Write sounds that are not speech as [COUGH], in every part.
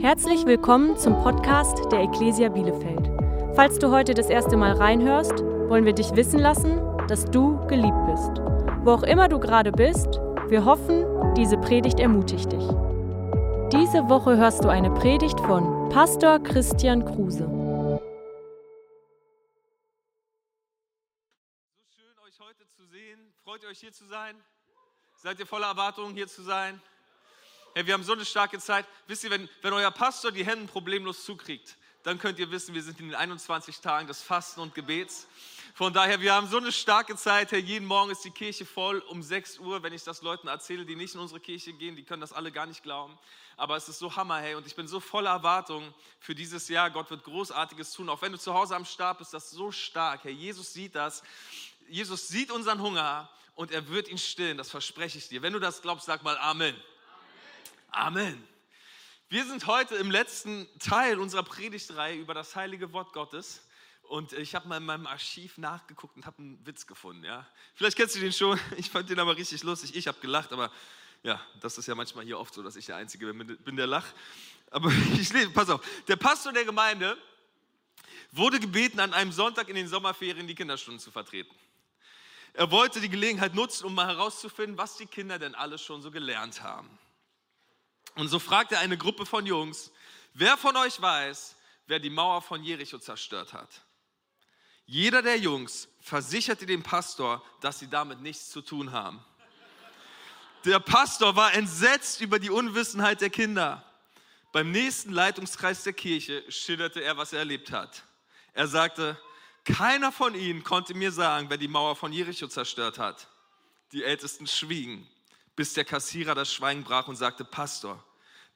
Herzlich willkommen zum Podcast der Ecclesia Bielefeld. Falls du heute das erste Mal reinhörst, wollen wir dich wissen lassen, dass du geliebt bist. Wo auch immer du gerade bist, wir hoffen, diese Predigt ermutigt dich. Diese Woche hörst du eine Predigt von Pastor Christian Kruse. So schön, euch heute zu sehen. Freut ihr euch hier zu sein? Seid ihr voller Erwartungen, hier zu sein? Hey, wir haben so eine starke Zeit. Wisst ihr, wenn, wenn euer Pastor die Hände problemlos zukriegt, dann könnt ihr wissen, wir sind in den 21 Tagen des Fasten und Gebets. Von daher, wir haben so eine starke Zeit. Hey, jeden Morgen ist die Kirche voll um 6 Uhr. Wenn ich das Leuten erzähle, die nicht in unsere Kirche gehen, die können das alle gar nicht glauben. Aber es ist so Hammer, hey. Und ich bin so voller Erwartung für dieses Jahr. Gott wird Großartiges tun. Auch wenn du zu Hause am Stab bist, das ist so stark. Hey, Jesus sieht das. Jesus sieht unseren Hunger und er wird ihn stillen. Das verspreche ich dir. Wenn du das glaubst, sag mal Amen. Amen. Wir sind heute im letzten Teil unserer Predigtreihe über das heilige Wort Gottes. Und ich habe mal in meinem Archiv nachgeguckt und habe einen Witz gefunden. Ja? Vielleicht kennst du den schon. [LAUGHS] Ich fand den aber richtig lustig. Ich habe gelacht, aber ja, das ist ja manchmal hier oft so, dass ich der Einzige bin, der lacht. Aber [LAUGHS] ich lese, pass auf. Der Pastor der Gemeinde wurde gebeten, an einem Sonntag in den Sommerferien die Kinderstunden zu vertreten. Er wollte die Gelegenheit nutzen, um mal herauszufinden, was die Kinder denn alles schon so gelernt haben. Und so fragt er eine Gruppe von Jungs, wer von euch weiß, wer die Mauer von Jericho zerstört hat? Jeder der Jungs versicherte dem Pastor, dass sie damit nichts zu tun haben. Der Pastor war entsetzt über die Unwissenheit der Kinder. Beim nächsten Leitungskreis der Kirche schilderte er, was er erlebt hat. Er sagte, keiner von ihnen konnte mir sagen, wer die Mauer von Jericho zerstört hat. Die Ältesten schwiegen, bis der Kassierer das Schweigen brach und sagte, Pastor,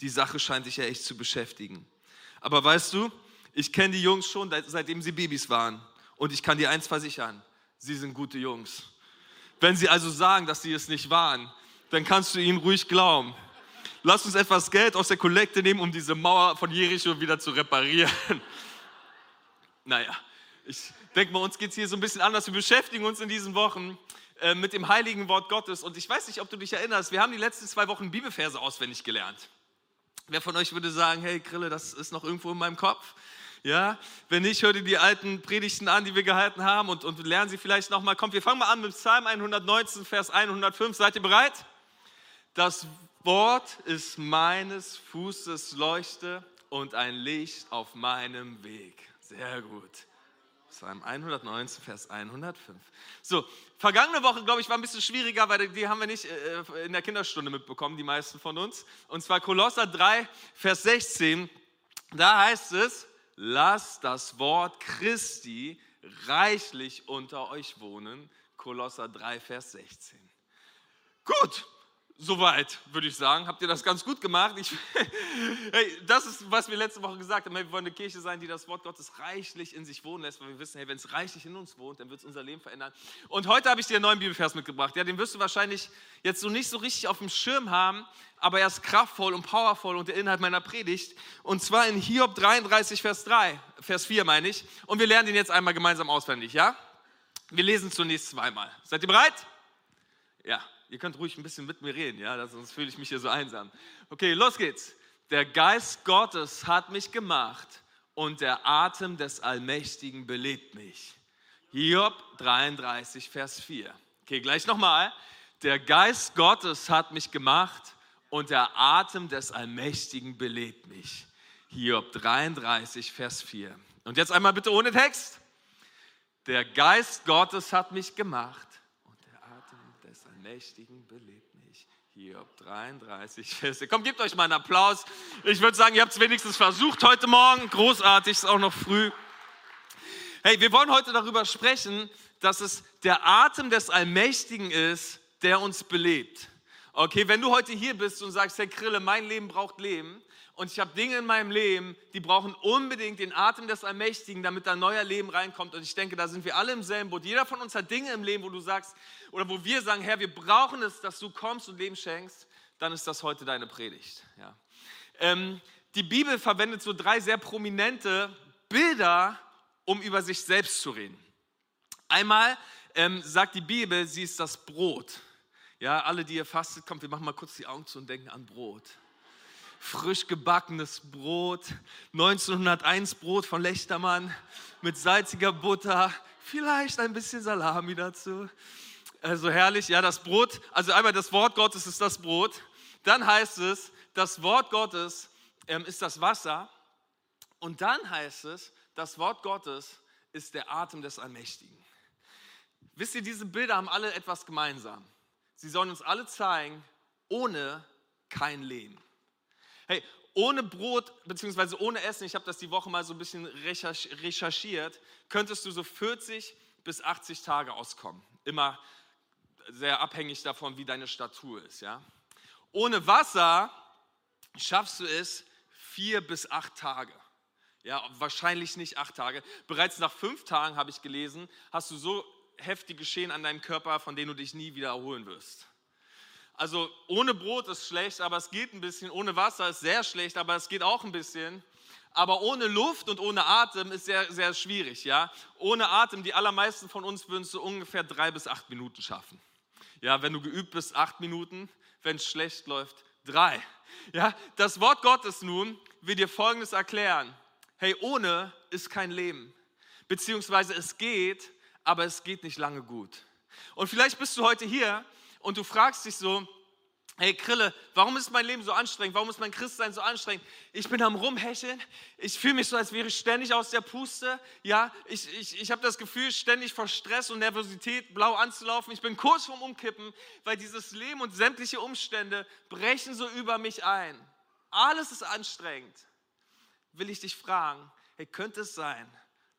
die Sache scheint dich ja echt zu beschäftigen. Aber weißt du, ich kenne die Jungs schon, seitdem sie Babys waren. Und ich kann dir eins versichern, sie sind gute Jungs. Wenn sie also sagen, dass sie es nicht waren, dann kannst du ihnen ruhig glauben. Lass uns etwas Geld aus der Kollekte nehmen, um diese Mauer von Jericho wieder zu reparieren. [LAUGHS] Naja, ich denke mal, uns geht es hier so ein bisschen anders. Wir beschäftigen uns in diesen Wochen äh, mit dem heiligen Wort Gottes. Und ich weiß nicht, ob du dich erinnerst, wir haben die letzten zwei Wochen Bibelverse auswendig gelernt. Wer von euch würde sagen, hey Grille, das ist noch irgendwo in meinem Kopf? Ja, wenn nicht, hör dir die alten Predigten an, die wir gehalten haben und, und lernen sie vielleicht nochmal. Kommt, wir fangen mal an mit Psalm 119, Vers 105. Seid ihr bereit? Das Wort ist meines Fußes Leuchte und ein Licht auf meinem Weg. Sehr gut. Psalm 119, Vers 105. So, vergangene Woche, glaube ich, war ein bisschen schwieriger, weil die haben wir nicht äh, in der Kinderstunde mitbekommen, die meisten von uns. Und zwar Kolosser 3, Vers 16. Da heißt es, lasst das Wort Christi reichlich unter euch wohnen. Kolosser 3, Vers 16. Gut, Soweit, würde ich sagen. Habt ihr das ganz gut gemacht? Ich, [LAUGHS] hey, das ist, was wir letzte Woche gesagt haben. Hey, wir wollen eine Kirche sein, die das Wort Gottes reichlich in sich wohnen lässt, weil wir wissen, hey, wenn es reichlich in uns wohnt, dann wird es unser Leben verändern. Und heute habe ich dir einen neuen Bibelvers mitgebracht. Ja, den wirst du wahrscheinlich jetzt so nicht so richtig auf dem Schirm haben, aber er ist kraftvoll und powerful und der Inhalt meiner Predigt. Und zwar in Hiob 33, Vers 3, Vers 4 meine ich. Und wir lernen den jetzt einmal gemeinsam auswendig, ja? Wir lesen zunächst zweimal. Seid ihr bereit? Ja, Ihr könnt ruhig ein bisschen mit mir reden, ja, sonst fühle ich mich hier so einsam. Okay, los geht's. Der Geist Gottes hat mich gemacht und der Atem des Allmächtigen belebt mich. Hiob 33, Vers 4. Okay, gleich nochmal. Der Geist Gottes hat mich gemacht und der Atem des Allmächtigen belebt mich. Hiob 33, Vers 4. Und jetzt einmal bitte ohne Text. Der Geist Gottes hat mich gemacht Mächtigen belebt mich. Hiob 33, Verse. Komm, gebt euch mal einen Applaus. Ich würde sagen, ihr habt es wenigstens versucht heute Morgen. Großartig, ist auch noch früh. Hey, wir wollen heute darüber sprechen, dass es der Atem des Allmächtigen ist, der uns belebt. Okay, wenn du heute hier bist und sagst, Herr Krille, mein Leben braucht Leben, und ich habe Dinge in meinem Leben, die brauchen unbedingt den Atem des Allmächtigen, damit da neuer Leben reinkommt. Und ich denke, da sind wir alle im selben Boot. Jeder von uns hat Dinge im Leben, wo du sagst, oder wo wir sagen, Herr, wir brauchen es, dass du kommst und Leben schenkst. Dann ist das heute deine Predigt. Ja. Ähm, die Bibel verwendet so drei sehr prominente Bilder, um über sich selbst zu reden. Einmal ähm, sagt die Bibel, sie ist das Brot. Ja, alle, die ihr fastet, kommt, wir machen mal kurz die Augen zu und denken an Brot. Frisch gebackenes Brot, 1901 Brot von Lechtermann mit salziger Butter, vielleicht ein bisschen Salami dazu. Also herrlich, ja, das Brot, also einmal das Wort Gottes ist das Brot. Dann heißt es, das Wort Gottes ähm, ist das Wasser. Und dann heißt es, das Wort Gottes ist der Atem des Allmächtigen. Wisst ihr, diese Bilder haben alle etwas gemeinsam. Sie sollen uns alle zeigen, ohne kein Leben. Hey, ohne Brot bzw. ohne Essen, ich habe das die Woche mal so ein bisschen recherchiert, könntest du so 40 bis 80 Tage auskommen. Immer sehr abhängig davon, wie deine Statur ist. Ja? Ohne Wasser schaffst du es vier bis acht Tage. Ja, wahrscheinlich nicht acht Tage. Bereits nach fünf Tagen, habe ich gelesen, hast du so heftige Schäden an deinem Körper, von denen du dich nie wieder erholen wirst. Also ohne Brot ist schlecht, aber es geht ein bisschen. Ohne Wasser ist sehr schlecht, aber es geht auch ein bisschen. Aber ohne Luft und ohne Atem ist sehr, sehr schwierig. Ja? Ohne Atem, die allermeisten von uns würden es so ungefähr drei bis acht Minuten schaffen. Ja, wenn du geübt bist, acht Minuten. Wenn es schlecht läuft, drei. Ja, das Wort Gottes nun will dir Folgendes erklären. Hey, ohne ist kein Leben. Beziehungsweise es geht, aber es geht nicht lange gut. Und vielleicht bist du heute hier und du fragst dich so, hey Krille, warum ist mein Leben so anstrengend? Warum ist mein Christsein so anstrengend? Ich bin am Rumhecheln, ich fühle mich so, als wäre ich ständig aus der Puste. Ja, ich, ich, ich habe das Gefühl, ständig vor Stress und Nervosität blau anzulaufen. Ich bin kurz vorm Umkippen, weil dieses Leben und sämtliche Umstände brechen so über mich ein. Alles ist anstrengend. Will ich dich fragen, hey, könnte es sein,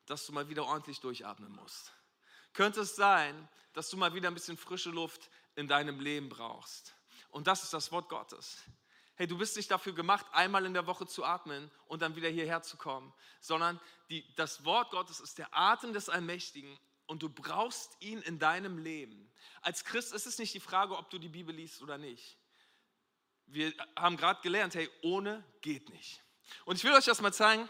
dass du mal wieder ordentlich durchatmen musst? könnte es sein, dass du mal wieder ein bisschen frische Luft in deinem Leben brauchst. Und das ist das Wort Gottes. Hey, du bist nicht dafür gemacht, einmal in der Woche zu atmen und dann wieder hierher zu kommen, sondern die, das Wort Gottes ist der Atem des Allmächtigen und du brauchst ihn in deinem Leben. Als Christ ist es nicht die Frage, ob du die Bibel liest oder nicht. Wir haben gerade gelernt, hey, ohne geht nicht. Und ich will euch das mal zeigen,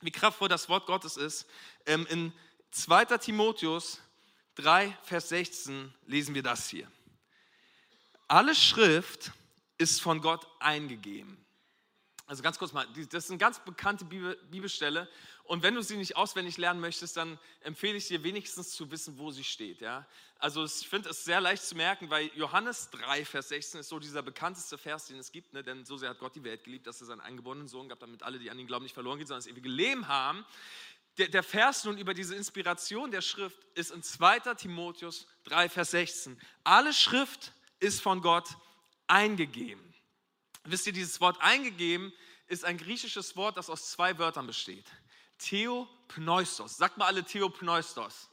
wie kraftvoll das Wort Gottes ist. Ähm, in 2. Timotheus 3, Vers 16 lesen wir das hier. Alle Schrift ist von Gott eingegeben. Also ganz kurz mal, das ist eine ganz bekannte Bibelstelle und wenn du sie nicht auswendig lernen möchtest, dann empfehle ich dir wenigstens zu wissen, wo sie steht. Ja? Also ich finde es sehr leicht zu merken, weil Johannes 3, Vers 16 ist so dieser bekannteste Vers, den es gibt, ne? denn so sehr hat Gott die Welt geliebt, dass er seinen eingeborenen Sohn gab, damit alle, die an ihn glauben, nicht verloren gehen, sondern das ewige Leben haben. Der, der Vers nun über diese Inspiration der Schrift ist in 2 Timotheus 3, Vers 16. Alle Schrift ist von Gott eingegeben. Wisst ihr, dieses Wort eingegeben ist ein griechisches Wort, das aus zwei Wörtern besteht. Theopneustos. Sagt mal alle Theopneustos.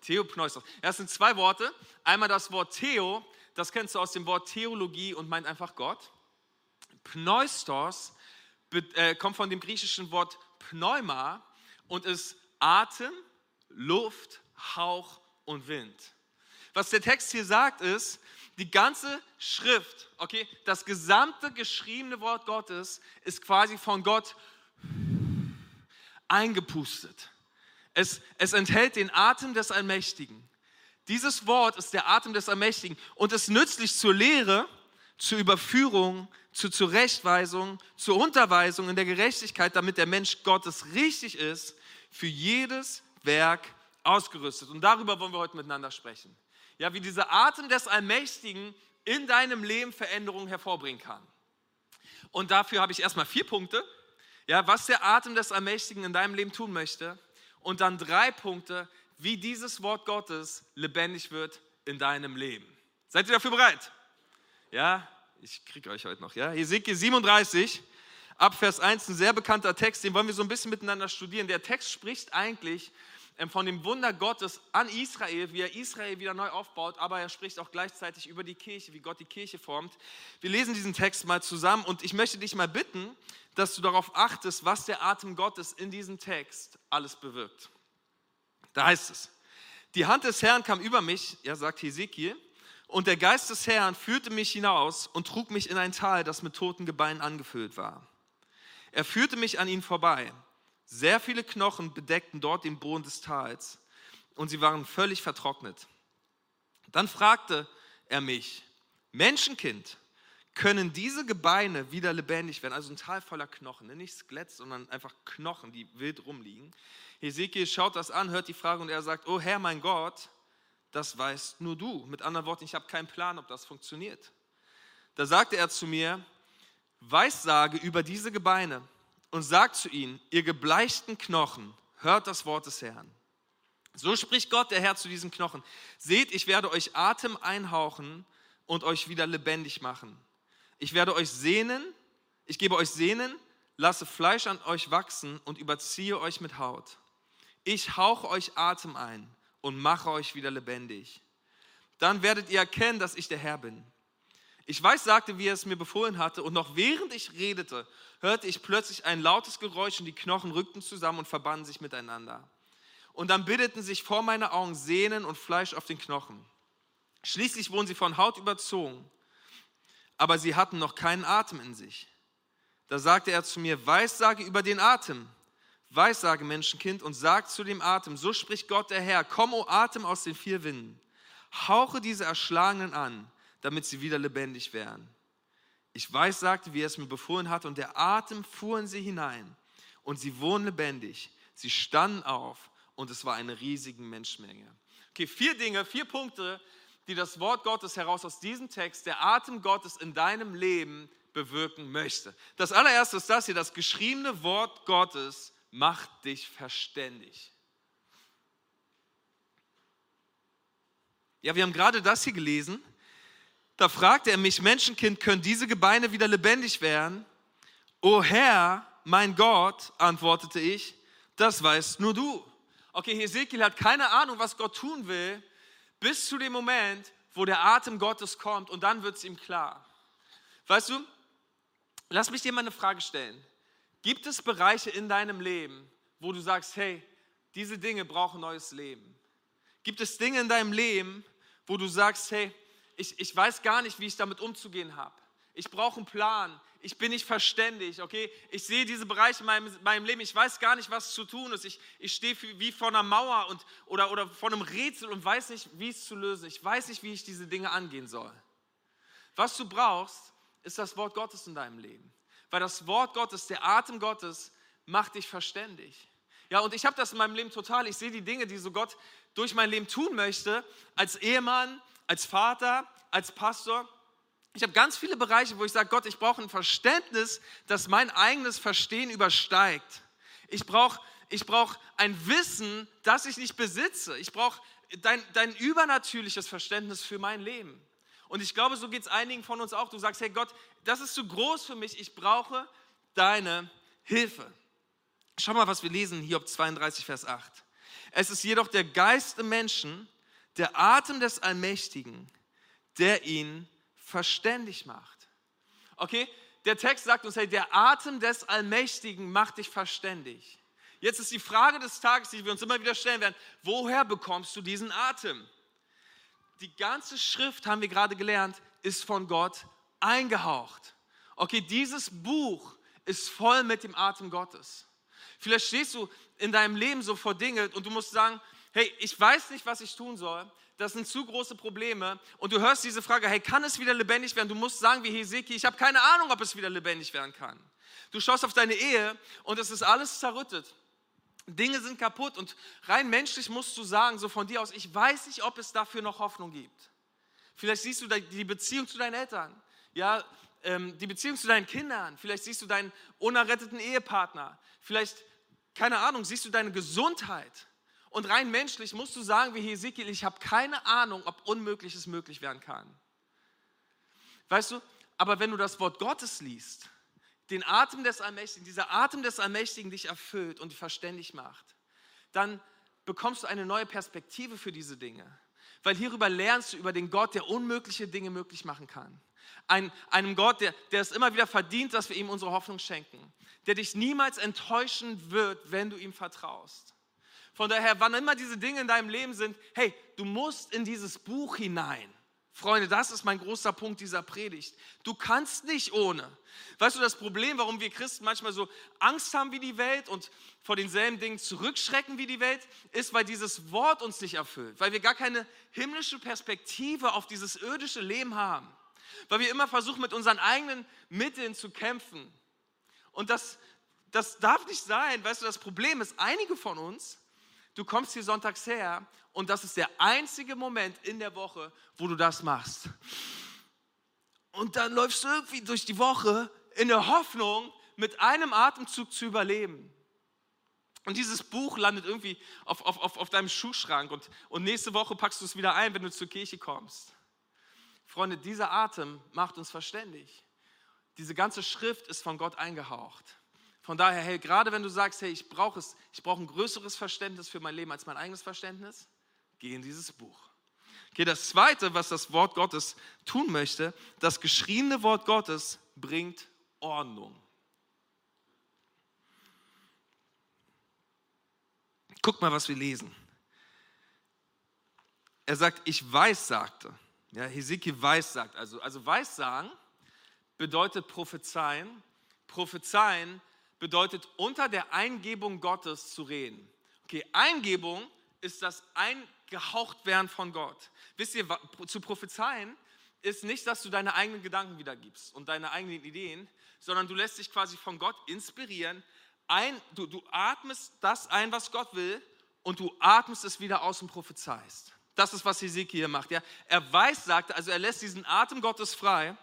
Theopneustos. Ja, das sind zwei Worte. Einmal das Wort Theo, das kennst du aus dem Wort Theologie und meint einfach Gott. Pneustos äh, kommt von dem griechischen Wort Pneuma und ist Atem, Luft, Hauch und Wind. Was der Text hier sagt ist, die ganze Schrift, okay, das gesamte geschriebene Wort Gottes ist quasi von Gott eingepustet. Es, es enthält den Atem des Allmächtigen. Dieses Wort ist der Atem des Allmächtigen und ist nützlich zur Lehre, zur Überführung, zur Zurechtweisung, zur Unterweisung in der Gerechtigkeit, damit der Mensch Gottes richtig ist für jedes Werk ausgerüstet. Und darüber wollen wir heute miteinander sprechen. Ja, wie dieser Atem des Allmächtigen in deinem Leben Veränderungen hervorbringen kann. Und dafür habe ich erstmal vier Punkte, ja, was der Atem des Allmächtigen in deinem Leben tun möchte. Und dann drei Punkte, wie dieses Wort Gottes lebendig wird in deinem Leben. Seid ihr dafür bereit? Ja, ich kriege euch heute noch. Ja, Hesekiel 37, ab Vers 1, ein sehr bekannter Text, den wollen wir so ein bisschen miteinander studieren. Der Text spricht eigentlich von dem Wunder Gottes an Israel, wie er Israel wieder neu aufbaut, aber er spricht auch gleichzeitig über die Kirche, wie Gott die Kirche formt. Wir lesen diesen Text mal zusammen und ich möchte dich mal bitten, dass du darauf achtest, was der Atem Gottes in diesem Text alles bewirkt. Da heißt es, die Hand des Herrn kam über mich, er sagt Hesekiel, und der Geist des Herrn führte mich hinaus und trug mich in ein Tal, das mit toten Gebeinen angefüllt war. Er führte mich an ihnen vorbei. Sehr viele Knochen bedeckten dort den Boden des Tals und sie waren völlig vertrocknet. Dann fragte er mich, Menschenkind, können diese Gebeine wieder lebendig werden. Also ein Tal voller Knochen, ne? nicht Skelett, sondern einfach Knochen, die wild rumliegen. Hesekiel schaut das an, hört die Frage und er sagt, oh Herr, mein Gott, das weißt nur du. Mit anderen Worten, ich habe keinen Plan, ob das funktioniert. Da sagte er zu mir, Weissage über diese Gebeine und sagt zu ihnen, ihr gebleichten Knochen, hört das Wort des Herrn. So spricht Gott, der Herr, zu diesen Knochen. Seht, ich werde euch Atem einhauchen und euch wieder lebendig machen. Ich werde euch sehnen, ich gebe euch Sehnen, lasse Fleisch an euch wachsen und überziehe euch mit Haut. Ich hauche euch Atem ein und mache euch wieder lebendig. Dann werdet ihr erkennen, dass ich der Herr bin. Ich weiß, sagte, wie er es mir befohlen hatte, und noch während ich redete, hörte ich plötzlich ein lautes Geräusch und die Knochen rückten zusammen und verbanden sich miteinander. Und dann bildeten sich vor meinen Augen Sehnen und Fleisch auf den Knochen. Schließlich wurden sie von Haut überzogen, aber sie hatten noch keinen Atem in sich. Da sagte er zu mir, Weissage über den Atem. Weissage, Menschenkind, und sag zu dem Atem, so spricht Gott der Herr, komm, o Atem aus den vier Winden, hauche diese Erschlagenen an, damit sie wieder lebendig werden. Ich weiß, sagte, wie er es mir befohlen hatte, und der Atem fuhr in sie hinein, und sie wurden lebendig. Sie standen auf, und es war eine riesige Menschenmenge. Okay, vier Dinge, vier Punkte, die das Wort Gottes heraus aus diesem Text, der Atem Gottes in deinem Leben bewirken möchte. Das allererste ist das hier, das geschriebene Wort Gottes macht dich verständig. Ja, wir haben gerade das hier gelesen. Da fragte er mich, Menschenkind, können diese Gebeine wieder lebendig werden? O Herr, mein Gott, antwortete ich, das weißt nur du. Okay, Hesekiel hat keine Ahnung, was Gott tun will, bis zu dem Moment, wo der Atem Gottes kommt und dann wird es ihm klar. Weißt du, lass mich dir mal eine Frage stellen. Gibt es Bereiche in deinem Leben, wo du sagst, hey, diese Dinge brauchen neues Leben? Gibt es Dinge in deinem Leben, wo du sagst, hey, ich, ich weiß gar nicht, wie ich damit umzugehen habe? Ich brauche einen Plan. Ich bin nicht verständig, okay? Ich sehe diese Bereiche in meinem, meinem Leben. Ich weiß gar nicht, was zu tun ist. Ich, ich stehe wie vor einer Mauer und, oder, oder vor einem Rätsel und weiß nicht, wie es zu lösen. Ich weiß nicht, wie ich diese Dinge angehen soll. Was du brauchst, ist das Wort Gottes in deinem Leben. Weil das Wort Gottes, der Atem Gottes, macht dich verständig. Ja, und ich habe das in meinem Leben total. Ich sehe die Dinge, die so Gott durch mein Leben tun möchte, als Ehemann, als Vater, als Pastor. Ich habe ganz viele Bereiche, wo ich sage, Gott, ich brauche ein Verständnis, das mein eigenes Verstehen übersteigt. Ich brauche ich brauch ein Wissen, das ich nicht besitze. Ich brauche dein, dein übernatürliches Verständnis für mein Leben. Und ich glaube, so geht es einigen von uns auch. Du sagst, hey Gott, das ist zu groß für mich, ich brauche deine Hilfe. Schau mal, was wir lesen, Hiob 32, Vers 8. Es ist jedoch der Geist im Menschen, der Atem des Allmächtigen, der ihn verständig macht. Okay, der Text sagt uns, hey, der Atem des Allmächtigen macht dich verständig. Jetzt ist die Frage des Tages, die wir uns immer wieder stellen werden, woher bekommst du diesen Atem? die ganze Schrift, haben wir gerade gelernt, ist von Gott eingehaucht. Okay, dieses Buch ist voll mit dem Atem Gottes. Vielleicht stehst du in deinem Leben so vor Dingen und du musst sagen, hey, ich weiß nicht, was ich tun soll. Das sind zu große Probleme. Und du hörst diese Frage, hey, kann es wieder lebendig werden? Du musst sagen wie Hesekiel, ich habe keine Ahnung, ob es wieder lebendig werden kann. Du schaust auf deine Ehe und es ist alles zerrüttet. Dinge sind kaputt und rein menschlich musst du sagen, so von dir aus, ich weiß nicht, ob es dafür noch Hoffnung gibt. Vielleicht siehst du die Beziehung zu deinen Eltern, ja, ähm, die Beziehung zu deinen Kindern, vielleicht siehst du deinen unerretteten Ehepartner, vielleicht, keine Ahnung, siehst du deine Gesundheit. Und rein menschlich musst du sagen, wie Hesekiel, ich habe keine Ahnung, ob Unmögliches möglich werden kann. Weißt du, aber wenn du das Wort Gottes liest, den Atem des Allmächtigen, dieser Atem des Allmächtigen dich erfüllt und verständig macht, dann bekommst du eine neue Perspektive für diese Dinge. Weil hierüber lernst du über den Gott, der unmögliche Dinge möglich machen kann. Ein, einem Gott, der, der es immer wieder verdient, dass wir ihm unsere Hoffnung schenken. Der dich niemals enttäuschen wird, wenn du ihm vertraust. Von daher, wann immer diese Dinge in deinem Leben sind, hey, du musst in dieses Buch hinein. Freunde, das ist mein großer Punkt dieser Predigt. Du kannst nicht ohne. Weißt du, das Problem, warum wir Christen manchmal so Angst haben wie die Welt und vor denselben Dingen zurückschrecken wie die Welt, ist, weil dieses Wort uns nicht erfüllt, weil wir gar keine himmlische Perspektive auf dieses irdische Leben haben. Weil wir immer versuchen, mit unseren eigenen Mitteln zu kämpfen. Und das, das darf nicht sein. Weißt du, das Problem ist, einige von uns, du kommst hier sonntags her und das ist der einzige Moment in der Woche, wo du das machst. Und dann läufst du irgendwie durch die Woche in der Hoffnung, mit einem Atemzug zu überleben. Und dieses Buch landet irgendwie auf, auf, auf, auf deinem Schuhschrank und, und nächste Woche packst du es wieder ein, wenn du zur Kirche kommst. Freunde, dieser Atem macht uns verständig. Diese ganze Schrift ist von Gott eingehaucht. Von daher, hey, gerade wenn du sagst, hey, ich brauche es, ich brauche ein größeres Verständnis für mein Leben als mein eigenes Verständnis, geh in dieses Buch. Okay, das zweite, was das Wort Gottes tun möchte, das geschriebene Wort Gottes bringt Ordnung. Guck mal, was wir lesen. Er sagt, ich weiß, sagte. Ja, Hesekiel weiß, sagt. Also, also weiß sagen bedeutet prophezeien. Prophezeien bedeutet unter der Eingebung Gottes zu reden. Okay, Eingebung ist das Eingehauchtwerden von Gott. Wisst ihr, zu prophezeien ist nicht, dass du deine eigenen Gedanken wiedergibst und deine eigenen Ideen, sondern du lässt dich quasi von Gott inspirieren, ein, du, du atmest das ein, was Gott will, und du atmest es wieder aus und prophezeist. Das ist, was Hesekiel hier macht. Ja? Er weiß, sagte, also er lässt diesen Atem Gottes frei,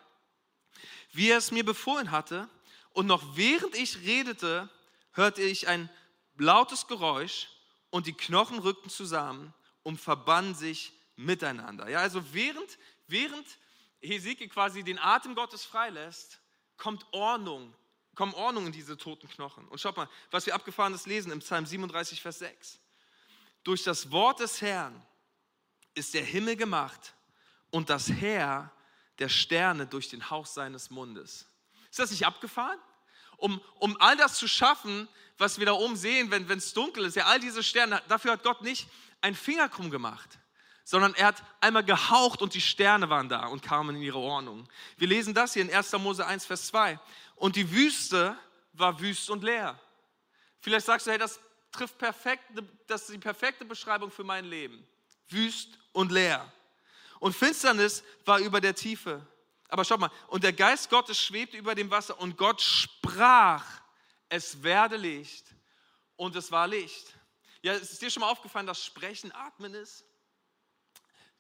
wie er es mir befohlen hatte. Und noch während ich redete, hörte ich ein lautes Geräusch und die Knochen rückten zusammen und verbanden sich miteinander. Ja, also während, während Hesekiel quasi den Atem Gottes freilässt, kommt Ordnung kommen Ordnung in diese toten Knochen. Und schaut mal, was wir abgefahrenes lesen im Psalm 37, Vers 6. Durch das Wort des Herrn ist der Himmel gemacht und das Heer der Sterne durch den Hauch seines Mundes. Ist das nicht abgefahren? Um, um all das zu schaffen, was wir da oben sehen, wenn es dunkel ist, ja, all diese Sterne, dafür hat Gott nicht einen Finger krumm gemacht, sondern er hat einmal gehaucht und die Sterne waren da und kamen in ihre Ordnung. Wir lesen das hier in 1. Mose 1, Vers 2 und die Wüste war wüst und leer. Vielleicht sagst du, hey, das trifft perfekt, das ist die perfekte Beschreibung für mein Leben. Wüst und leer. Und Finsternis war über der Tiefe. Aber schau mal, und der Geist Gottes schwebte über dem Wasser und Gott sprach, es werde Licht. Und es war Licht. Ja, ist dir schon mal aufgefallen, dass Sprechen Atmen ist?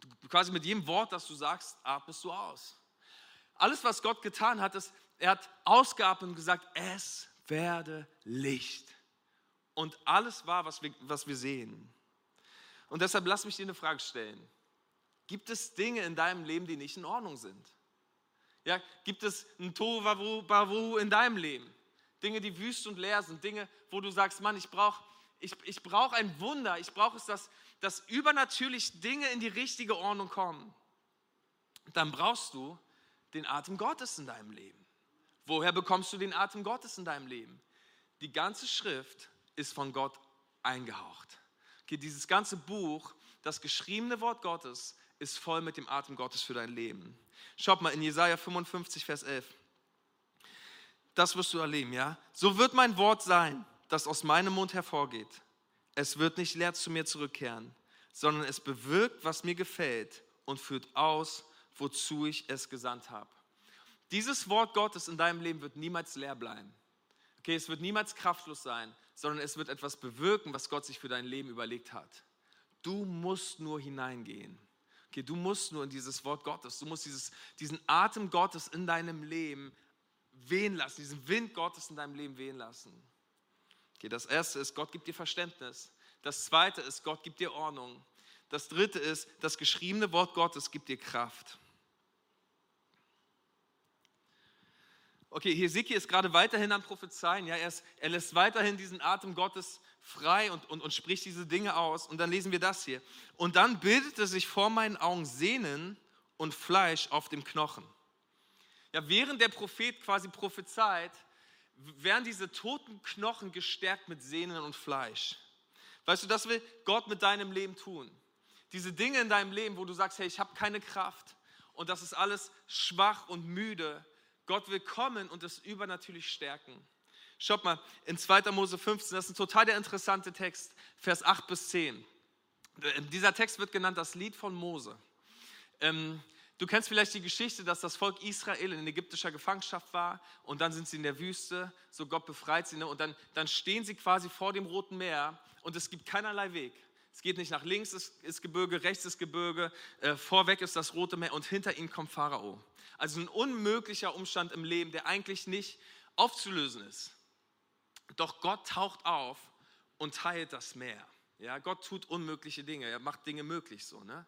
Du, quasi mit jedem Wort, das du sagst, atmest du aus. Alles, was Gott getan hat, ist, er hat ausgeatmet und gesagt, es werde Licht. Und alles war, was wir, was wir sehen. Und deshalb lass mich dir eine Frage stellen. Gibt es Dinge in deinem Leben, die nicht in Ordnung sind? Ja, gibt es ein Tohu Bavu in deinem Leben? Dinge, die wüst und leer sind, Dinge, wo du sagst, Mann, ich brauche ich, ich brauch ein Wunder, ich brauche es, dass, dass übernatürlich Dinge in die richtige Ordnung kommen. Dann brauchst du den Atem Gottes in deinem Leben. Woher bekommst du den Atem Gottes in deinem Leben? Die ganze Schrift ist von Gott eingehaucht. Okay, dieses ganze Buch, das geschriebene Wort Gottes, ist voll mit dem Atem Gottes für dein Leben. Schaut mal in Jesaja 55, Vers 11. Das wirst du erleben, ja? So wird mein Wort sein, das aus meinem Mund hervorgeht. Es wird nicht leer zu mir zurückkehren, sondern es bewirkt, was mir gefällt und führt aus, wozu ich es gesandt habe. Dieses Wort Gottes in deinem Leben wird niemals leer bleiben. Okay, es wird niemals kraftlos sein, sondern es wird etwas bewirken, was Gott sich für dein Leben überlegt hat. Du musst nur hineingehen. Okay, du musst nur in dieses Wort Gottes, du musst dieses, diesen Atem Gottes in deinem Leben wehen lassen, diesen Wind Gottes in deinem Leben wehen lassen. Okay, das erste ist, Gott gibt dir Verständnis. Das zweite ist, Gott gibt dir Ordnung. Das dritte ist, das geschriebene Wort Gottes gibt dir Kraft. Okay, Hesekiel ist gerade weiterhin am Prophezeien. Ja, er, ist, er lässt weiterhin diesen Atem Gottes frei und, und, und spricht diese Dinge aus. Und dann lesen wir das hier. Und dann bildete sich vor meinen Augen Sehnen und Fleisch auf dem Knochen. Ja, während der Prophet quasi prophezeit, werden diese toten Knochen gestärkt mit Sehnen und Fleisch. Weißt du, das will Gott mit deinem Leben tun. Diese Dinge in deinem Leben, wo du sagst, hey, ich habe keine Kraft und das ist alles schwach und müde, Gott will kommen und es übernatürlich stärken. Schaut mal, in 2. Mose 15, das ist ein total der interessante Text, Vers 8 bis 10. Dieser Text wird genannt das Lied von Mose. Ähm, Du kennst vielleicht die Geschichte, dass das Volk Israel in ägyptischer Gefangenschaft war und dann sind sie in der Wüste, so Gott befreit sie ne? und dann, dann stehen sie quasi vor dem Roten Meer und es gibt keinerlei Weg. Es geht nicht nach links ist, ist Gebirge, rechts ist Gebirge, äh, vorweg ist das Rote Meer und hinter ihnen kommt Pharao. Also ein unmöglicher Umstand im Leben, der eigentlich nicht aufzulösen ist. Doch Gott taucht auf und teilt das Meer. Ja, Gott tut unmögliche Dinge, er macht Dinge möglich so. Ne?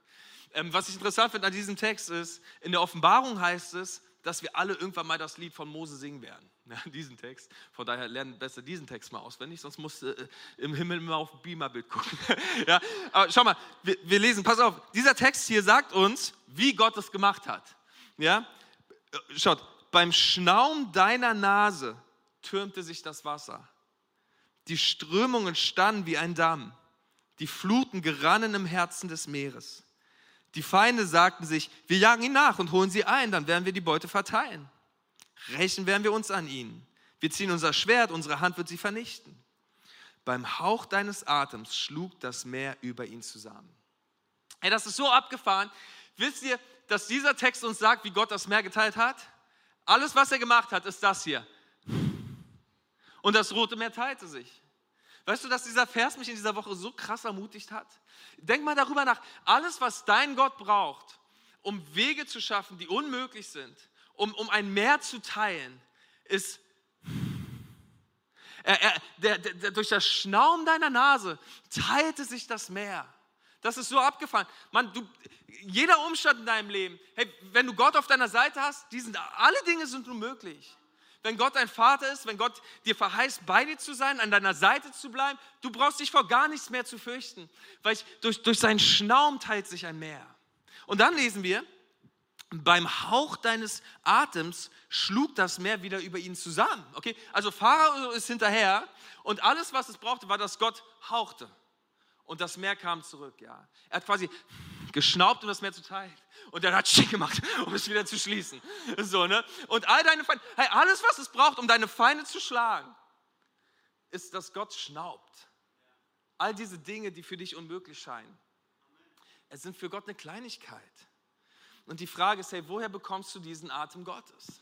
Ähm, was ich interessant finde an diesem Text ist, in der Offenbarung heißt es, dass wir alle irgendwann mal das Lied von Mose singen werden. [LAUGHS] Ja, diesen Text. Von daher lernen besser diesen Text mal auswendig, sonst musst du äh, im Himmel immer auf Beamerbild gucken. [LAUGHS] ja, aber schau mal, wir, wir, lesen, pass auf, dieser Text hier sagt uns, wie Gott es gemacht hat. Ja, schaut, beim Schnaum deiner Nase türmte sich das Wasser. Die Strömungen standen wie ein Damm. Die Fluten gerannen im Herzen des Meeres. Die Feinde sagten sich, wir jagen ihn nach und holen sie ein, dann werden wir die Beute verteilen. Rächen werden wir uns an ihnen. Wir ziehen unser Schwert, unsere Hand wird sie vernichten. Beim Hauch deines Atems schlug das Meer über ihn zusammen. Hey, das ist so abgefahren. Wisst ihr, dass dieser Text uns sagt, wie Gott das Meer geteilt hat? Alles, was er gemacht hat, ist das hier. Und das Rote Meer teilte sich. Weißt du, dass dieser Vers mich in dieser Woche so krass ermutigt hat? Denk mal darüber nach. Alles, was dein Gott braucht, um Wege zu schaffen, die unmöglich sind, um, um ein Meer zu teilen, ist er, er, der, der, durch das Schnaum deiner Nase teilte sich das Meer. Das ist so abgefahren. Man, du, jeder Umstand in deinem Leben, hey, wenn du Gott auf deiner Seite hast, die sind, alle Dinge sind nun möglich. Wenn Gott dein Vater ist, wenn Gott dir verheißt, bei dir zu sein, an deiner Seite zu bleiben, du brauchst dich vor gar nichts mehr zu fürchten, weil ich, durch, durch seinen Schnaum teilt sich ein Meer. Und dann lesen wir, beim Hauch deines Atems schlug das Meer wieder über ihn zusammen. Okay? Also Pharao ist hinterher und alles, was es brauchte, war, dass Gott hauchte. Und das Meer kam zurück, ja. Er hat quasi geschnaubt, um das Meer zu teilen. Und er hat schick gemacht, [LAUGHS] um es wieder zu schließen. So, ne? Und all deine Feinde, hey, alles, was es braucht, um deine Feinde zu schlagen, ist, dass Gott schnaubt. All diese Dinge, die für dich unmöglich scheinen, es sind für Gott eine Kleinigkeit. Und die Frage ist, hey, woher bekommst du diesen Atem Gottes?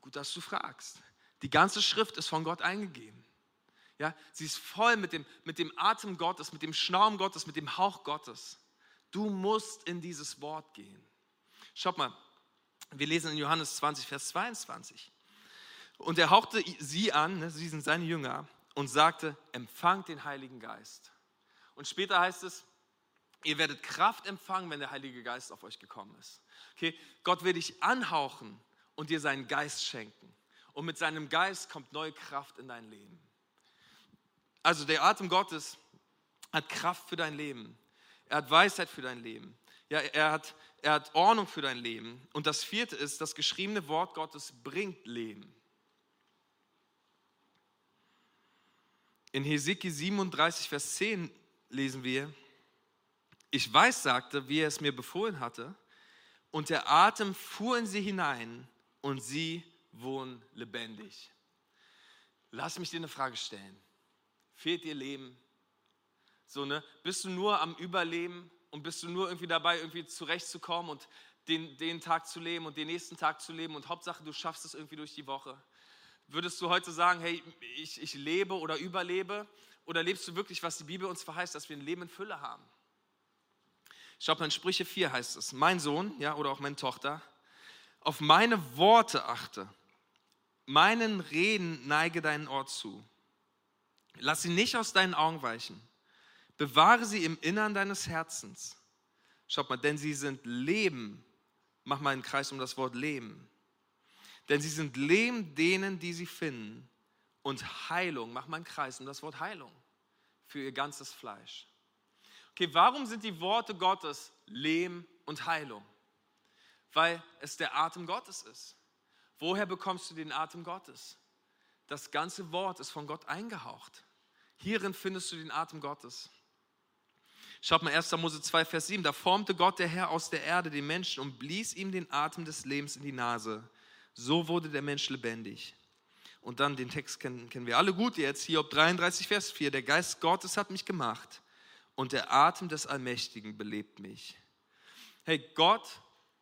Gut, dass du fragst. Die ganze Schrift ist von Gott eingegeben. Ja, sie ist voll mit dem, mit dem Atem Gottes, mit dem Schnaum Gottes, mit dem Hauch Gottes. Du musst in dieses Wort gehen. Schaut mal, wir lesen in Johannes 20, Vers 22. Und er hauchte sie an, ne, sie sind seine Jünger, und sagte, empfangt den Heiligen Geist. Und später heißt es, Ihr werdet Kraft empfangen, wenn der Heilige Geist auf euch gekommen ist. Okay? Gott will dich anhauchen und dir seinen Geist schenken. Und mit seinem Geist kommt neue Kraft in dein Leben. Also der Atem Gottes hat Kraft für dein Leben. Er hat Weisheit für dein Leben. Ja, er, hat, er hat Ordnung für dein Leben. Und das vierte ist, das geschriebene Wort Gottes bringt Leben. In Hesekiel 37, Vers 10 lesen wir, ich weiß, sagte, wie er es mir befohlen hatte, und der Atem fuhr in sie hinein und sie wurden lebendig. Lass mich dir eine Frage stellen. Fehlt dir Leben? So, ne? Bist du nur am Überleben und bist du nur irgendwie dabei, irgendwie zurechtzukommen und den, den Tag zu leben und den nächsten Tag zu leben und Hauptsache, du schaffst es irgendwie durch die Woche? Würdest du heute sagen, hey, ich, ich lebe oder überlebe? Oder lebst du wirklich, was die Bibel uns verheißt, dass wir ein Leben in Fülle haben? Schaut mal, in Sprüche 4 heißt es, mein Sohn, ja, oder auch meine Tochter, auf meine Worte achte, meinen Reden neige deinen Ohr zu. Lass sie nicht aus deinen Augen weichen. Bewahre sie im Innern deines Herzens. Schaut mal, denn sie sind Leben. Mach mal einen Kreis um das Wort Leben. Denn sie sind Leben denen, die sie finden. Und Heilung. Mach mal einen Kreis um das Wort Heilung. Für ihr ganzes Fleisch. Okay, warum sind die Worte Gottes Lehm und Heilung? Weil es der Atem Gottes ist. Woher bekommst du den Atem Gottes? Das ganze Wort ist von Gott eingehaucht. Hierin findest du den Atem Gottes. Schaut mal 1. Mose 2, Vers 7. Da formte Gott der Herr aus der Erde den Menschen und blies ihm den Atem des Lebens in die Nase. So wurde der Mensch lebendig. Und dann den Text kennen, kennen wir alle gut jetzt. Hiob 33, Vers 4. Der Geist Gottes hat mich gemacht und der Atem des Allmächtigen belebt mich. Hey, Gott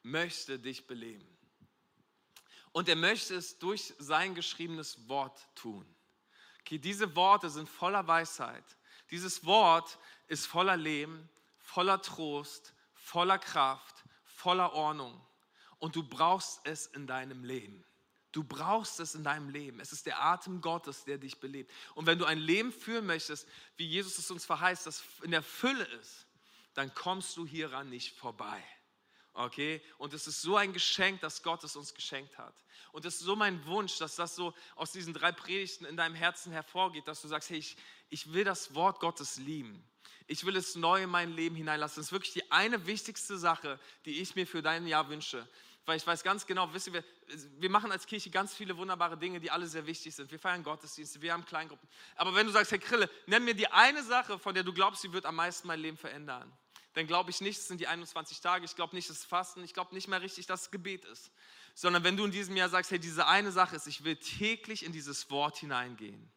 möchte dich beleben. Und er möchte es durch sein geschriebenes Wort tun. Okay, diese Worte sind voller Weisheit. Dieses Wort ist voller Leben, voller Trost, voller Kraft, voller Ordnung. Und du brauchst es in deinem Leben. Du brauchst es in deinem Leben. Es ist der Atem Gottes, der dich belebt. Und wenn du ein Leben führen möchtest, wie Jesus es uns verheißt, das in der Fülle ist, dann kommst du hieran nicht vorbei. Okay? Und es ist so ein Geschenk, das Gott es uns geschenkt hat. Und es ist so mein Wunsch, dass das so aus diesen drei Predigten in deinem Herzen hervorgeht, dass du sagst, hey, ich, ich will das Wort Gottes lieben. Ich will es neu in mein Leben hineinlassen. Das ist wirklich die eine wichtigste Sache, die ich mir für dein Jahr wünsche. Weil ich weiß ganz genau, wissen wir, wir machen als Kirche ganz viele wunderbare Dinge, die alle sehr wichtig sind. Wir feiern Gottesdienste, wir haben Kleingruppen. Aber wenn du sagst, Herr Krille, nenn mir die eine Sache, von der du glaubst, sie wird am meisten mein Leben verändern, dann glaube ich nicht, es sind die 21 Tage, ich glaube nicht, ist Fasten, ich glaube nicht mehr richtig, dass es Gebet ist. Sondern wenn du in diesem Jahr sagst, hey, diese eine Sache ist, ich will täglich in dieses Wort hineingehen,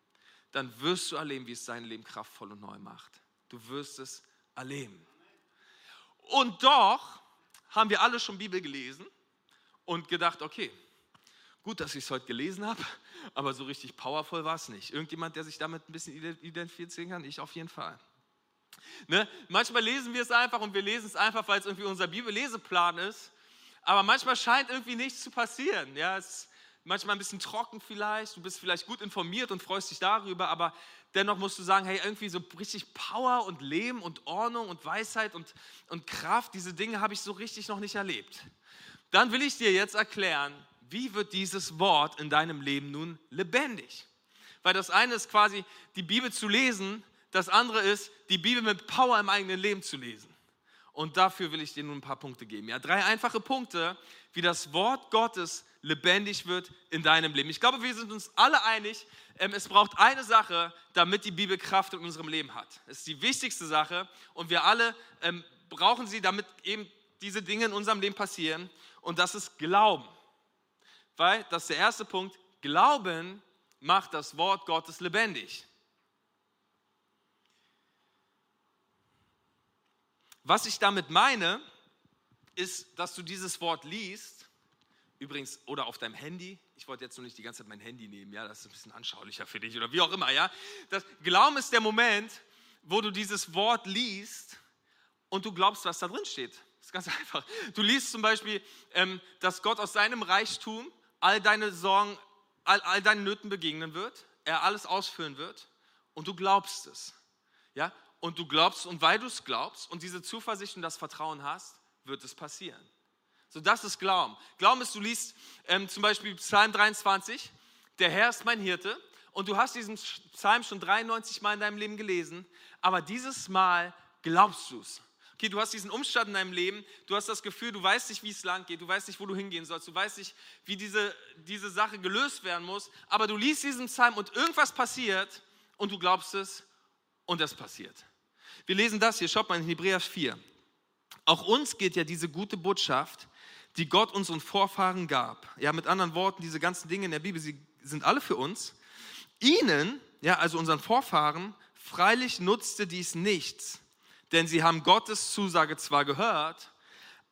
dann wirst du erleben, wie es dein Leben kraftvoll und neu macht. Du wirst es erleben. Und doch haben wir alle schon Bibel gelesen und gedacht, okay, gut, dass ich es heute gelesen habe, aber so richtig powerful war es nicht. Irgendjemand, der sich damit ein bisschen identifizieren kann? Ich auf jeden Fall. Ne? Manchmal lesen wir es einfach und wir lesen es einfach, weil es irgendwie unser Bibelleseplan ist. Aber manchmal scheint irgendwie nichts zu passieren. Ja, es ist manchmal ein bisschen trocken vielleicht. Du bist vielleicht gut informiert und freust dich darüber, aber dennoch musst du sagen, hey, irgendwie so richtig Power und Leben und Ordnung und Weisheit und, und Kraft, diese Dinge habe ich so richtig noch nicht erlebt. Dann will ich dir jetzt erklären, wie wird dieses Wort in deinem Leben nun lebendig? Weil das eine ist quasi die Bibel zu lesen, das andere ist die Bibel mit Power im eigenen Leben zu lesen. Und dafür will ich dir nun ein paar Punkte geben. Ja, drei einfache Punkte, wie das Wort Gottes lebendig wird in deinem Leben. Ich glaube, wir sind uns alle einig, ähm, es braucht eine Sache, damit die Bibel Kraft in unserem Leben hat. Das ist die wichtigste Sache und wir alle ähm, brauchen sie, damit eben diese Dinge in unserem Leben passieren. Und das ist Glauben. Weil, das ist der erste Punkt, Glauben macht das Wort Gottes lebendig. Was ich damit meine, ist, dass du dieses Wort liest, übrigens, oder auf deinem Handy. Ich wollte jetzt nur nicht die ganze Zeit mein Handy nehmen, ja, das ist ein bisschen anschaulicher für dich oder wie auch immer, ja. Das Glauben ist der Moment, wo du dieses Wort liest und du glaubst, was da drin steht. Das ist ganz [LAUGHS] einfach. Du liest zum Beispiel, ähm, dass Gott aus seinem Reichtum all deine Sorgen, all, all deinen Nöten begegnen wird, er alles ausfüllen wird und du glaubst es. Ja? Und du glaubst, und weil du es glaubst und diese Zuversicht und das Vertrauen hast, wird es passieren. So, das ist Glauben. Glauben ist, du liest ähm, zum Beispiel Psalm 23, der Herr ist mein Hirte, und du hast diesen Psalm schon 93 Mal in deinem Leben gelesen, aber dieses Mal glaubst du es. Okay, du hast diesen Umstand in deinem Leben, du hast das Gefühl, du weißt nicht, wie es lang geht, du weißt nicht, wo du hingehen sollst, du weißt nicht, wie diese, diese Sache gelöst werden muss, aber du liest diesen Psalm und irgendwas passiert und du glaubst es und es passiert. Wir lesen das hier, schaut mal in Hebräer 4. Auch uns geht ja diese gute Botschaft, die Gott unseren Vorfahren gab. Ja, mit anderen Worten, diese ganzen Dinge in der Bibel, sie sind alle für uns. Ihnen, ja, also unseren Vorfahren, freilich nutzte dies nichts, denn sie haben Gottes Zusage zwar gehört,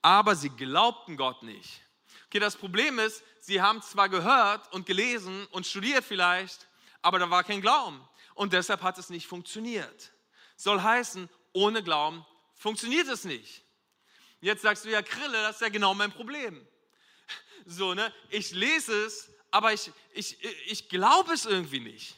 aber sie glaubten Gott nicht. Okay, das Problem ist, sie haben zwar gehört und gelesen und studiert vielleicht, aber da war kein Glauben und deshalb hat es nicht funktioniert soll heißen, ohne Glauben funktioniert es nicht. Jetzt sagst du ja, Krille, das ist ja genau mein Problem. [LAUGHS] So, ne? Ich lese es, aber ich, ich, ich glaube es irgendwie nicht.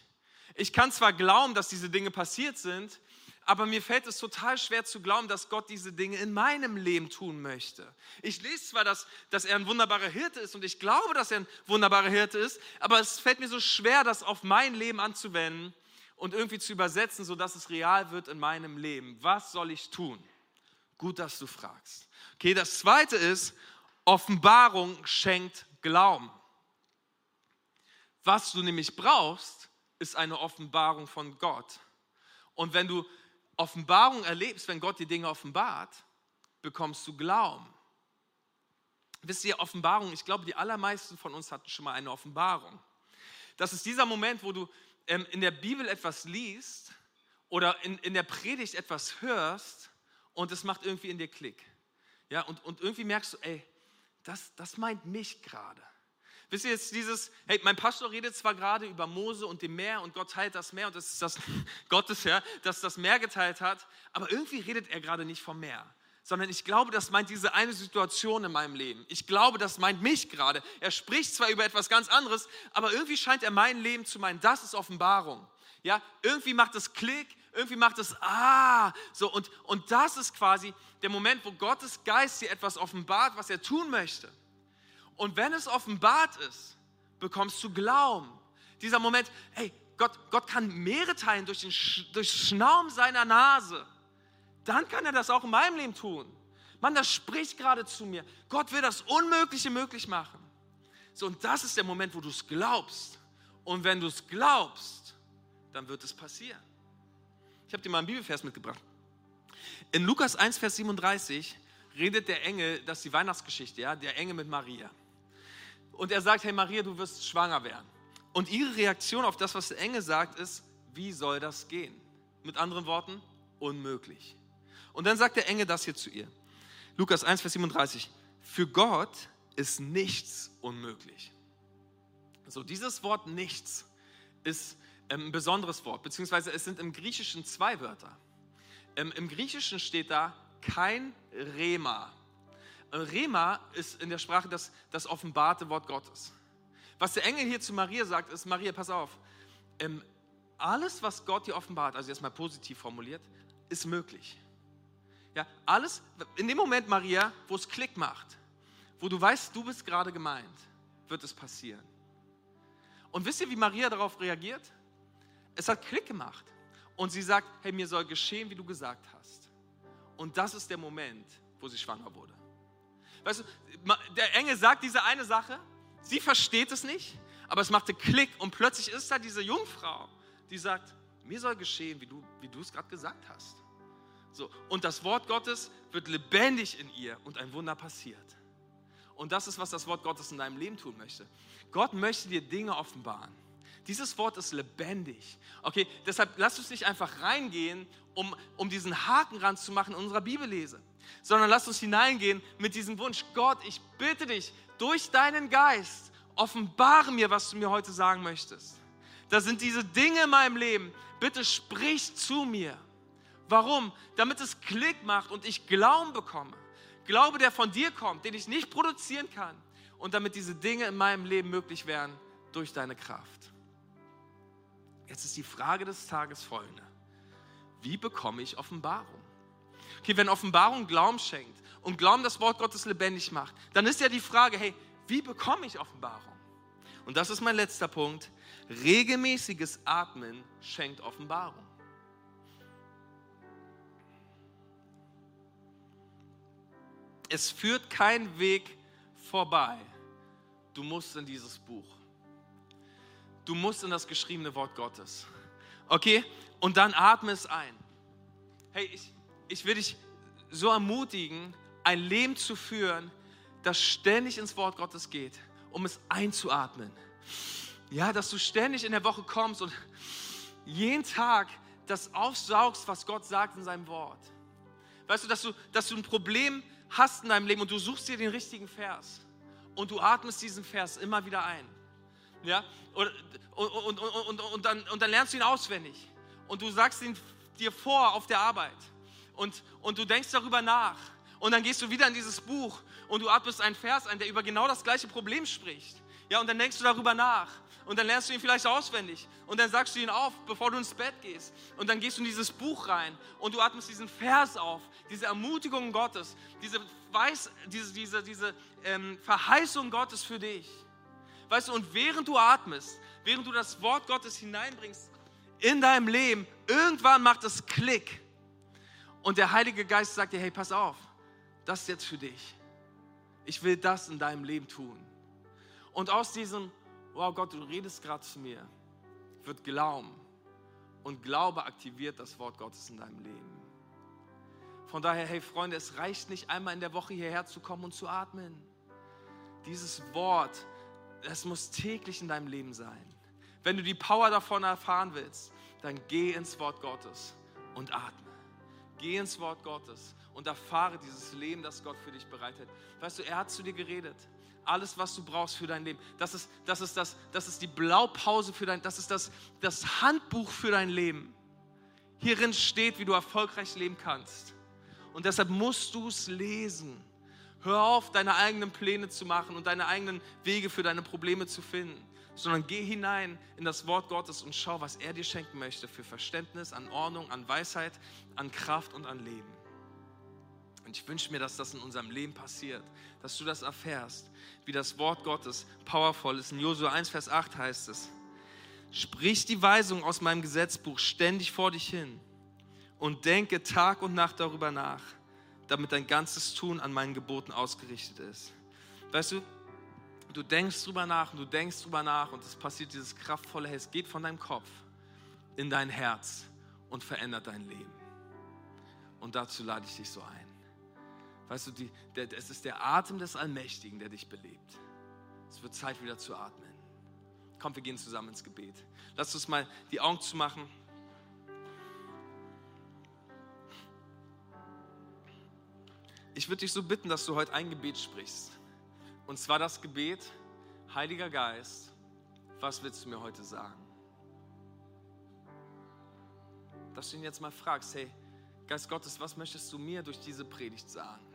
Ich kann zwar glauben, dass diese Dinge passiert sind, aber mir fällt es total schwer zu glauben, dass Gott diese Dinge in meinem Leben tun möchte. Ich lese zwar, dass, dass er ein wunderbarer Hirte ist und ich glaube, dass er ein wunderbarer Hirte ist, aber es fällt mir so schwer, das auf mein Leben anzuwenden und irgendwie zu übersetzen, sodass es real wird in meinem Leben. Was soll ich tun? Gut, dass du fragst. Okay, das zweite ist, Offenbarung schenkt Glauben. Was du nämlich brauchst, ist eine Offenbarung von Gott. Und wenn du Offenbarung erlebst, wenn Gott die Dinge offenbart, bekommst du Glauben. Wisst ihr, Offenbarung, ich glaube, die allermeisten von uns hatten schon mal eine Offenbarung. Das ist dieser Moment, wo du ähm, in der Bibel etwas liest oder in, in der Predigt etwas hörst und es macht irgendwie in dir Klick. Ja, und, und irgendwie merkst du, ey, das, das meint mich gerade. Wisst ihr jetzt dieses, hey, mein Pastor redet zwar gerade über Mose und dem Meer und Gott teilt das Meer und das ist das [LAUGHS] Gottes, ja, dass das Meer geteilt hat, aber irgendwie redet er gerade nicht vom Meer, sondern ich glaube, das meint diese eine Situation in meinem Leben. Ich glaube, das meint mich gerade. Er spricht zwar über etwas ganz anderes, aber irgendwie scheint er mein Leben zu meinen. Das ist Offenbarung. Ja, irgendwie macht es Klick, irgendwie macht es Ah, so und, und das ist quasi der Moment, wo Gottes Geist dir etwas offenbart, was er tun möchte. Und wenn es offenbart ist, bekommst du Glauben. Dieser Moment, hey, Gott, Gott kann Meere teilen durch den durch Schnaum seiner Nase. Dann kann er das auch in meinem Leben tun. Mann, das spricht gerade zu mir. Gott will das Unmögliche möglich machen. So, und das ist der Moment, wo du es glaubst. Und wenn du es glaubst, dann wird es passieren. Ich habe dir mal einen Bibelvers mitgebracht. In Lukas 1, Vers 37 redet der Engel, das ist die Weihnachtsgeschichte, ja, der Engel mit Maria und er sagt, hey Maria, du wirst schwanger werden. Und ihre Reaktion auf das, was der Engel sagt, ist, wie soll das gehen? Mit anderen Worten, unmöglich. Und dann sagt der Engel das hier zu ihr. Lukas 1, Vers 37. Für Gott ist nichts unmöglich. So, dieses Wort nichts ist ähm, ein besonderes Wort, beziehungsweise es sind im Griechischen zwei Wörter. Ähm, Im Griechischen steht da kein Rema. Rema ist in der Sprache das, das offenbarte Wort Gottes. Was der Engel hier zu Maria sagt, ist, Maria, pass auf, ähm, alles, was Gott dir offenbart, also jetzt mal positiv formuliert, ist möglich. Ja, alles, in dem Moment, Maria, wo es Klick macht, wo du weißt, du bist gerade gemeint, wird es passieren. Und wisst ihr, wie Maria darauf reagiert? Es hat Klick gemacht. Und sie sagt, hey, mir soll geschehen, wie du gesagt hast. Und das ist der Moment, wo sie schwanger wurde. Weißt du, der Engel sagt diese eine Sache, sie versteht es nicht, aber es machte Klick und plötzlich ist da diese Jungfrau, die sagt, mir soll geschehen, wie du, wie du es gerade gesagt hast. So, und das Wort Gottes wird lebendig in ihr und ein Wunder passiert. Und das ist, was das Wort Gottes in deinem Leben tun möchte. Gott möchte dir Dinge offenbaren. Dieses Wort ist lebendig. Okay, deshalb lass uns nicht einfach reingehen, um, um diesen Haken ranzumachen in unserer Bibellese sondern lass uns hineingehen mit diesem Wunsch. Gott, ich bitte dich, durch deinen Geist, offenbare mir, was du mir heute sagen möchtest. Da sind diese Dinge in meinem Leben. Bitte sprich zu mir. Warum? Damit es Klick macht und ich Glauben bekomme. Glaube, der von dir kommt, den ich nicht produzieren kann. Und damit diese Dinge in meinem Leben möglich werden durch deine Kraft. Jetzt ist die Frage des Tages folgende. Wie bekomme ich Offenbarung? Okay, wenn Offenbarung Glauben schenkt und Glauben das Wort Gottes lebendig macht, dann ist ja die Frage, hey, wie bekomme ich Offenbarung? Und das ist mein letzter Punkt. Regelmäßiges Atmen schenkt Offenbarung. Es führt kein Weg vorbei. Du musst in dieses Buch. Du musst in das geschriebene Wort Gottes. Okay? Und dann atme es ein. Hey, ich, ich will dich so ermutigen, ein Leben zu führen, das ständig ins Wort Gottes geht, um es einzuatmen. Ja, dass du ständig in der Woche kommst und jeden Tag das aufsaugst, was Gott sagt in seinem Wort. Weißt du, dass du, dass du ein Problem hast in deinem Leben und du suchst dir den richtigen Vers und du atmest diesen Vers immer wieder ein. Ja, und, und, und, und, und, dann, und dann lernst du ihn auswendig und du sagst ihn dir vor auf der Arbeit und, und du denkst darüber nach. Und dann gehst du wieder in dieses Buch und du atmest einen Vers ein, der über genau das gleiche Problem spricht. Ja, und dann denkst du darüber nach. Und dann lernst du ihn vielleicht auswendig. Und dann sagst du ihn auf, bevor du ins Bett gehst. Und dann gehst du in dieses Buch rein und du atmest diesen Vers auf, diese Ermutigung Gottes, diese, Weiß, diese, diese, diese ähm, Verheißung Gottes für dich. Weißt du, und während du atmest, während du das Wort Gottes hineinbringst in deinem Leben, irgendwann macht es Klick. Und der Heilige Geist sagt dir, hey, pass auf, das ist jetzt für dich. Ich will das in deinem Leben tun. Und aus diesem, wow Gott, du redest gerade zu mir, wird Glauben. Und Glaube aktiviert das Wort Gottes in deinem Leben. Von daher, hey Freunde, es reicht nicht einmal in der Woche hierher zu kommen und zu atmen. Dieses Wort, es muss täglich in deinem Leben sein. Wenn du die Power davon erfahren willst, dann geh ins Wort Gottes und atme. Geh ins Wort Gottes und erfahre dieses Leben, das Gott für dich bereitet. Weißt du, er hat zu dir geredet. Alles, was du brauchst für dein Leben. Das ist, das ist, das, das ist die Blaupause für dein, das ist das, das Handbuch für dein Leben. Hierin steht, wie du erfolgreich leben kannst. Und deshalb musst du es lesen. Hör auf, deine eigenen Pläne zu machen und deine eigenen Wege für deine Probleme zu finden, sondern geh hinein in das Wort Gottes und schau, was er dir schenken möchte für Verständnis, an Ordnung, an Weisheit, an Kraft und an Leben. Und ich wünsche mir, dass das in unserem Leben passiert, dass du das erfährst, wie das Wort Gottes powervoll ist. In Josua 1, Vers 8 heißt es, sprich die Weisung aus meinem Gesetzbuch ständig vor dich hin und denke Tag und Nacht darüber nach, damit dein ganzes Tun an meinen Geboten ausgerichtet ist. Weißt du, du denkst drüber nach und du denkst drüber nach und es passiert dieses kraftvolle, es geht von deinem Kopf in dein Herz und verändert dein Leben. Und dazu lade ich dich so ein. Weißt du, die, der, es ist der Atem des Allmächtigen, der dich belebt. Es wird Zeit, wieder zu atmen. Komm, wir gehen zusammen ins Gebet. Lass uns mal die Augen zumachen. Ich würde dich so bitten, dass du heute ein Gebet sprichst. Und zwar das Gebet, Heiliger Geist, was willst du mir heute sagen? Dass du ihn jetzt mal fragst, hey, Geist Gottes, was möchtest du mir durch diese Predigt sagen?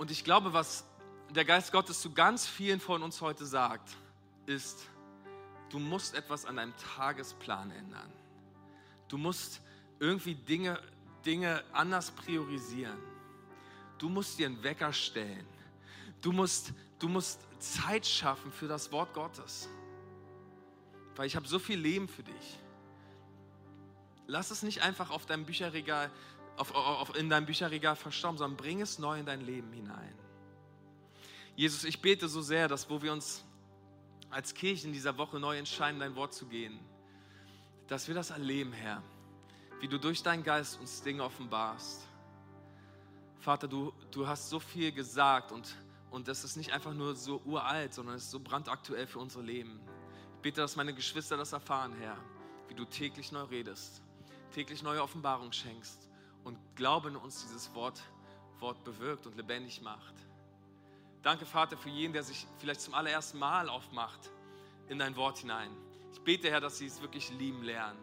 Und ich glaube, was der Geist Gottes zu ganz vielen von uns heute sagt, ist, du musst etwas an deinem Tagesplan ändern. Du musst irgendwie Dinge, Dinge anders priorisieren. Du musst dir einen Wecker stellen. Du musst, du musst Zeit schaffen für das Wort Gottes. Weil ich habe so viel Leben für dich. Lass es nicht einfach auf deinem Bücherregal auf, auf, in deinem Bücherregal verstorben, sondern bring es neu in dein Leben hinein. Jesus, ich bete so sehr, dass wo wir uns als Kirche in dieser Woche neu entscheiden, dein Wort zu gehen, dass wir das erleben, Herr, wie du durch deinen Geist uns Dinge offenbarst. Vater, du, du hast so viel gesagt und, und das ist nicht einfach nur so uralt, sondern es ist so brandaktuell für unser Leben. Ich bete, dass meine Geschwister das erfahren, Herr, wie du täglich neu redest, täglich neue Offenbarung schenkst und Glaube in uns dieses Wort, Wort bewirkt und lebendig macht. Danke, Vater, für jeden, der sich vielleicht zum allerersten Mal aufmacht in dein Wort hinein. Ich bete, Herr, dass sie es wirklich lieben lernen.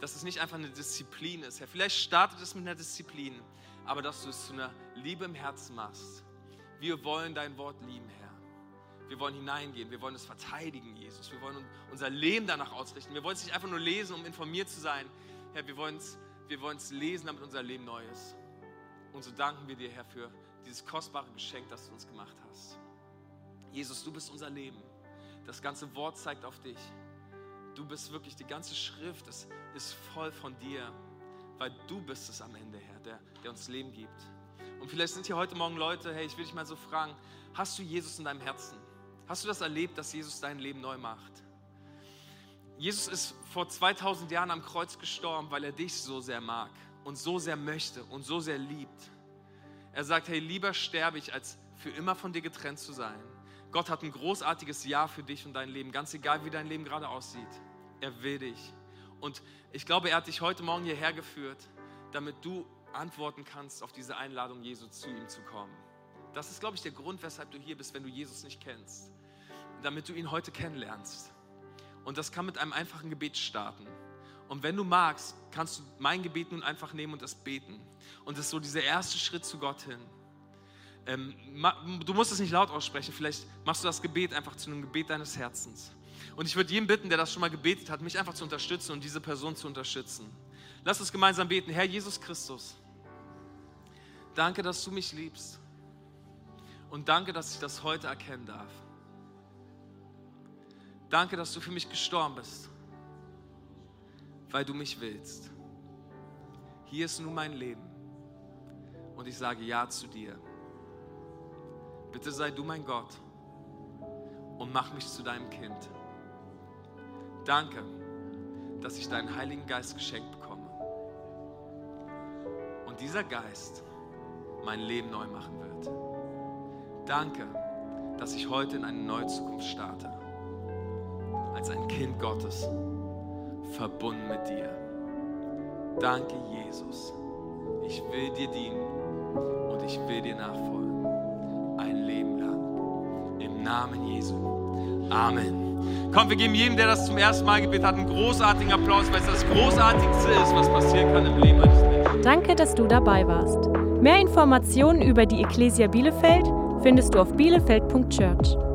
Dass es nicht einfach eine Disziplin ist, Herr. Vielleicht startet es mit einer Disziplin, aber dass du es zu einer Liebe im Herzen machst. Wir wollen dein Wort lieben, Herr. Wir wollen hineingehen, wir wollen es verteidigen, Jesus. Wir wollen unser Leben danach ausrichten. Wir wollen es nicht einfach nur lesen, um informiert zu sein. Herr, wir wollen es wir wollen es lesen, damit unser Leben neu ist. Und so danken wir dir, Herr, für dieses kostbare Geschenk, das du uns gemacht hast. Jesus, du bist unser Leben. Das ganze Wort zeigt auf dich. Du bist wirklich, die ganze Schrift ist, ist voll von dir, weil du bist es am Ende, Herr, der, der uns Leben gibt. Und vielleicht sind hier heute Morgen Leute, hey, ich will dich mal so fragen, hast du Jesus in deinem Herzen? Hast du das erlebt, dass Jesus dein Leben neu macht? Jesus ist vor 2000 Jahren am Kreuz gestorben, weil er dich so sehr mag und so sehr möchte und so sehr liebt. Er sagt, hey, lieber sterbe ich, als für immer von dir getrennt zu sein. Gott hat ein großartiges Ja für dich und dein Leben, ganz egal wie dein Leben gerade aussieht. Er will dich. Und ich glaube, er hat dich heute Morgen hierher geführt, damit du antworten kannst auf diese Einladung, Jesu zu ihm zu kommen. Das ist, glaube ich, der Grund, weshalb du hier bist, wenn du Jesus nicht kennst. Damit du ihn heute kennenlernst. Und das kann mit einem einfachen Gebet starten. Und wenn du magst, kannst du mein Gebet nun einfach nehmen und das beten. Und das ist so dieser erste Schritt zu Gott hin. Ähm, du musst es nicht laut aussprechen, vielleicht machst du das Gebet einfach zu einem Gebet deines Herzens. Und ich würde jedem bitten, der das schon mal gebetet hat, mich einfach zu unterstützen und diese Person zu unterstützen. Lass uns gemeinsam beten. Herr Jesus Christus, danke, dass du mich liebst. Und danke, dass ich das heute erkennen darf. Danke, dass du für mich gestorben bist, weil du mich willst. Hier ist nun mein Leben und ich sage Ja zu dir. Bitte sei du mein Gott und mach mich zu deinem Kind. Danke, dass ich deinen Heiligen Geist geschenkt bekomme. Und dieser Geist mein Leben neu machen wird. Danke, dass ich heute in eine neue Zukunft starte als ein Kind Gottes, verbunden mit dir. Danke, Jesus. Ich will dir dienen und ich will dir nachfolgen. Ein Leben lang. Im Namen Jesu. Amen. Komm, wir geben jedem, der das zum ersten Mal gebetet hat, einen großartigen Applaus, weil es das Großartigste ist, was passieren kann im Leben eines Menschen. Danke, dass du dabei warst. Mehr Informationen über die Ecclesia Bielefeld findest du auf bielefeld.church.